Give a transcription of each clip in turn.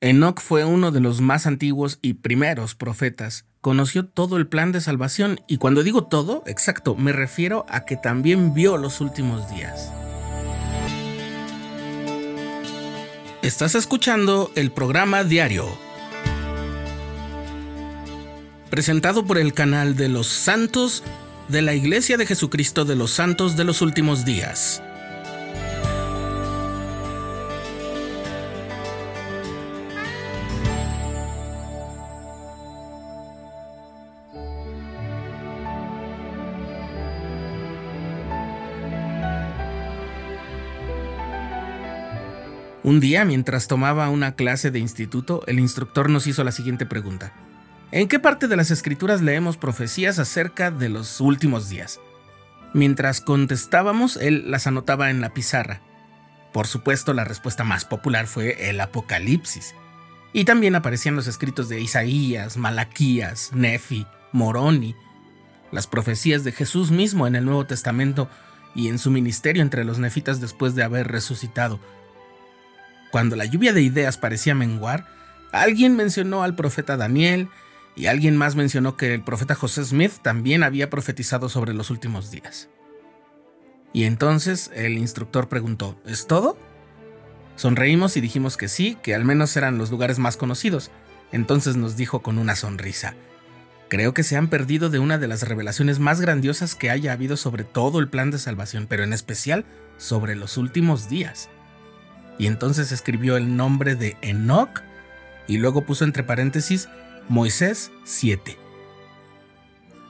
Enoch fue uno de los más antiguos y primeros profetas. Conoció todo el plan de salvación y cuando digo todo, exacto, me refiero a que también vio los últimos días. Estás escuchando el programa diario, presentado por el canal de los santos de la Iglesia de Jesucristo de los Santos de los Últimos Días. Un día, mientras tomaba una clase de instituto, el instructor nos hizo la siguiente pregunta. ¿En qué parte de las escrituras leemos profecías acerca de los últimos días? Mientras contestábamos, él las anotaba en la pizarra. Por supuesto, la respuesta más popular fue el Apocalipsis. Y también aparecían los escritos de Isaías, Malaquías, Nefi, Moroni, las profecías de Jesús mismo en el Nuevo Testamento y en su ministerio entre los nefitas después de haber resucitado. Cuando la lluvia de ideas parecía menguar, alguien mencionó al profeta Daniel y alguien más mencionó que el profeta José Smith también había profetizado sobre los últimos días. Y entonces el instructor preguntó, ¿es todo? Sonreímos y dijimos que sí, que al menos eran los lugares más conocidos. Entonces nos dijo con una sonrisa, creo que se han perdido de una de las revelaciones más grandiosas que haya habido sobre todo el plan de salvación, pero en especial sobre los últimos días y entonces escribió el nombre de Enoch y luego puso entre paréntesis Moisés 7.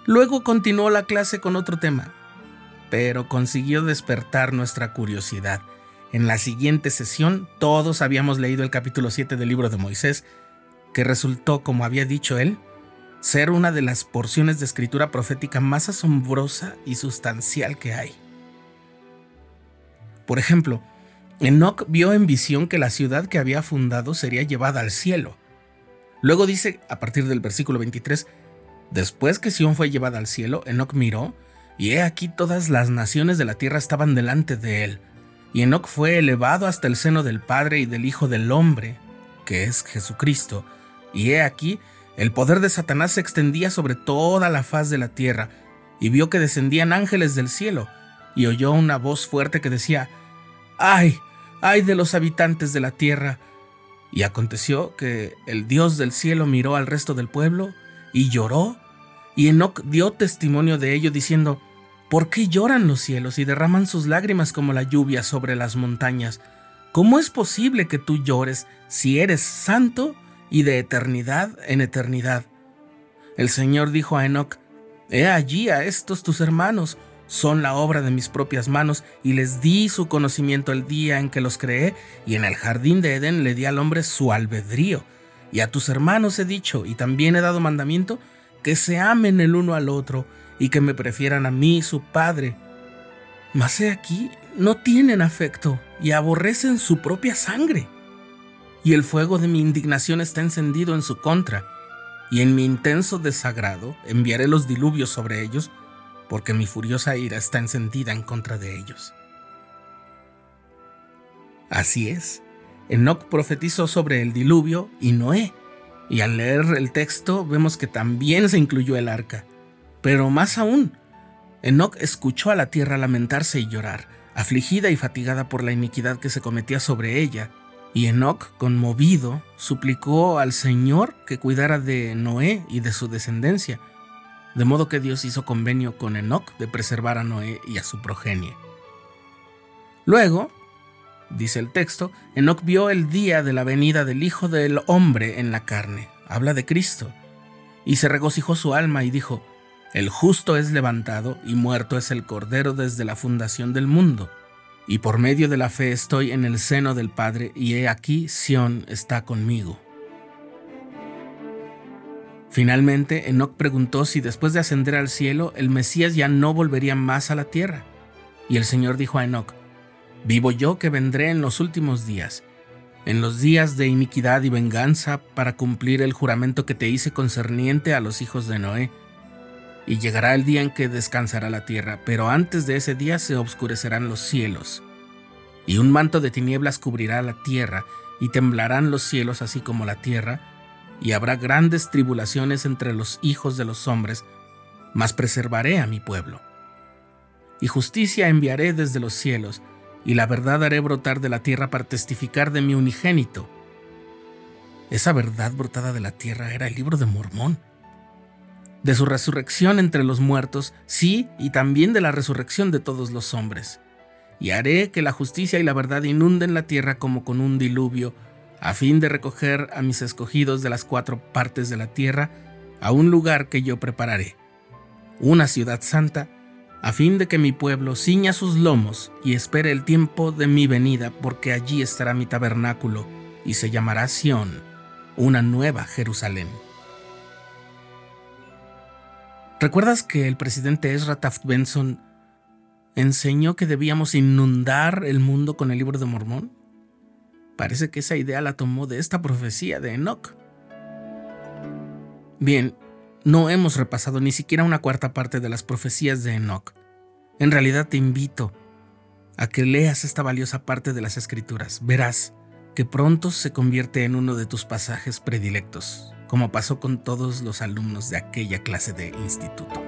Luego continuó la clase con otro tema, pero consiguió despertar nuestra curiosidad. En la siguiente sesión todos habíamos leído el capítulo 7 del libro de Moisés, que resultó, como había dicho él, ser una de las porciones de escritura profética más asombrosa y sustancial que hay. Por ejemplo, Enoch vio en visión que la ciudad que había fundado sería llevada al cielo. Luego dice, a partir del versículo 23, después que Sión fue llevada al cielo, Enoch miró, y he aquí todas las naciones de la tierra estaban delante de él. Y Enoch fue elevado hasta el seno del Padre y del Hijo del Hombre, que es Jesucristo. Y he aquí, el poder de Satanás se extendía sobre toda la faz de la tierra, y vio que descendían ángeles del cielo, y oyó una voz fuerte que decía, ¡Ay! Ay de los habitantes de la tierra. Y aconteció que el Dios del cielo miró al resto del pueblo y lloró, y Enoc dio testimonio de ello diciendo, ¿por qué lloran los cielos y derraman sus lágrimas como la lluvia sobre las montañas? ¿Cómo es posible que tú llores si eres santo y de eternidad en eternidad? El Señor dijo a Enoc, He allí a estos tus hermanos, son la obra de mis propias manos y les di su conocimiento el día en que los creé y en el jardín de Edén le di al hombre su albedrío. Y a tus hermanos he dicho y también he dado mandamiento que se amen el uno al otro y que me prefieran a mí su padre. Mas he aquí, no tienen afecto y aborrecen su propia sangre. Y el fuego de mi indignación está encendido en su contra, y en mi intenso desagrado enviaré los diluvios sobre ellos porque mi furiosa ira está encendida en contra de ellos. Así es, Enoch profetizó sobre el diluvio y Noé, y al leer el texto vemos que también se incluyó el arca. Pero más aún, Enoch escuchó a la tierra lamentarse y llorar, afligida y fatigada por la iniquidad que se cometía sobre ella, y Enoch, conmovido, suplicó al Señor que cuidara de Noé y de su descendencia, de modo que Dios hizo convenio con Enoch de preservar a Noé y a su progenie. Luego, dice el texto, Enoch vio el día de la venida del Hijo del Hombre en la carne, habla de Cristo, y se regocijó su alma y dijo, el justo es levantado y muerto es el Cordero desde la fundación del mundo, y por medio de la fe estoy en el seno del Padre, y he aquí Sión está conmigo. Finalmente, Enoch preguntó si después de ascender al cielo, el Mesías ya no volvería más a la tierra. Y el Señor dijo a Enoch, Vivo yo que vendré en los últimos días, en los días de iniquidad y venganza, para cumplir el juramento que te hice concerniente a los hijos de Noé. Y llegará el día en que descansará la tierra, pero antes de ese día se obscurecerán los cielos. Y un manto de tinieblas cubrirá la tierra, y temblarán los cielos así como la tierra, y habrá grandes tribulaciones entre los hijos de los hombres, mas preservaré a mi pueblo. Y justicia enviaré desde los cielos, y la verdad haré brotar de la tierra para testificar de mi unigénito. Esa verdad brotada de la tierra era el libro de Mormón. De su resurrección entre los muertos, sí, y también de la resurrección de todos los hombres. Y haré que la justicia y la verdad inunden la tierra como con un diluvio, a fin de recoger a mis escogidos de las cuatro partes de la tierra a un lugar que yo prepararé, una ciudad santa, a fin de que mi pueblo ciña sus lomos y espere el tiempo de mi venida, porque allí estará mi tabernáculo y se llamará Sión, una nueva Jerusalén. ¿Recuerdas que el presidente Ezra Taft Benson enseñó que debíamos inundar el mundo con el libro de Mormón? Parece que esa idea la tomó de esta profecía de Enoch. Bien, no hemos repasado ni siquiera una cuarta parte de las profecías de Enoch. En realidad te invito a que leas esta valiosa parte de las escrituras. Verás que pronto se convierte en uno de tus pasajes predilectos, como pasó con todos los alumnos de aquella clase de instituto.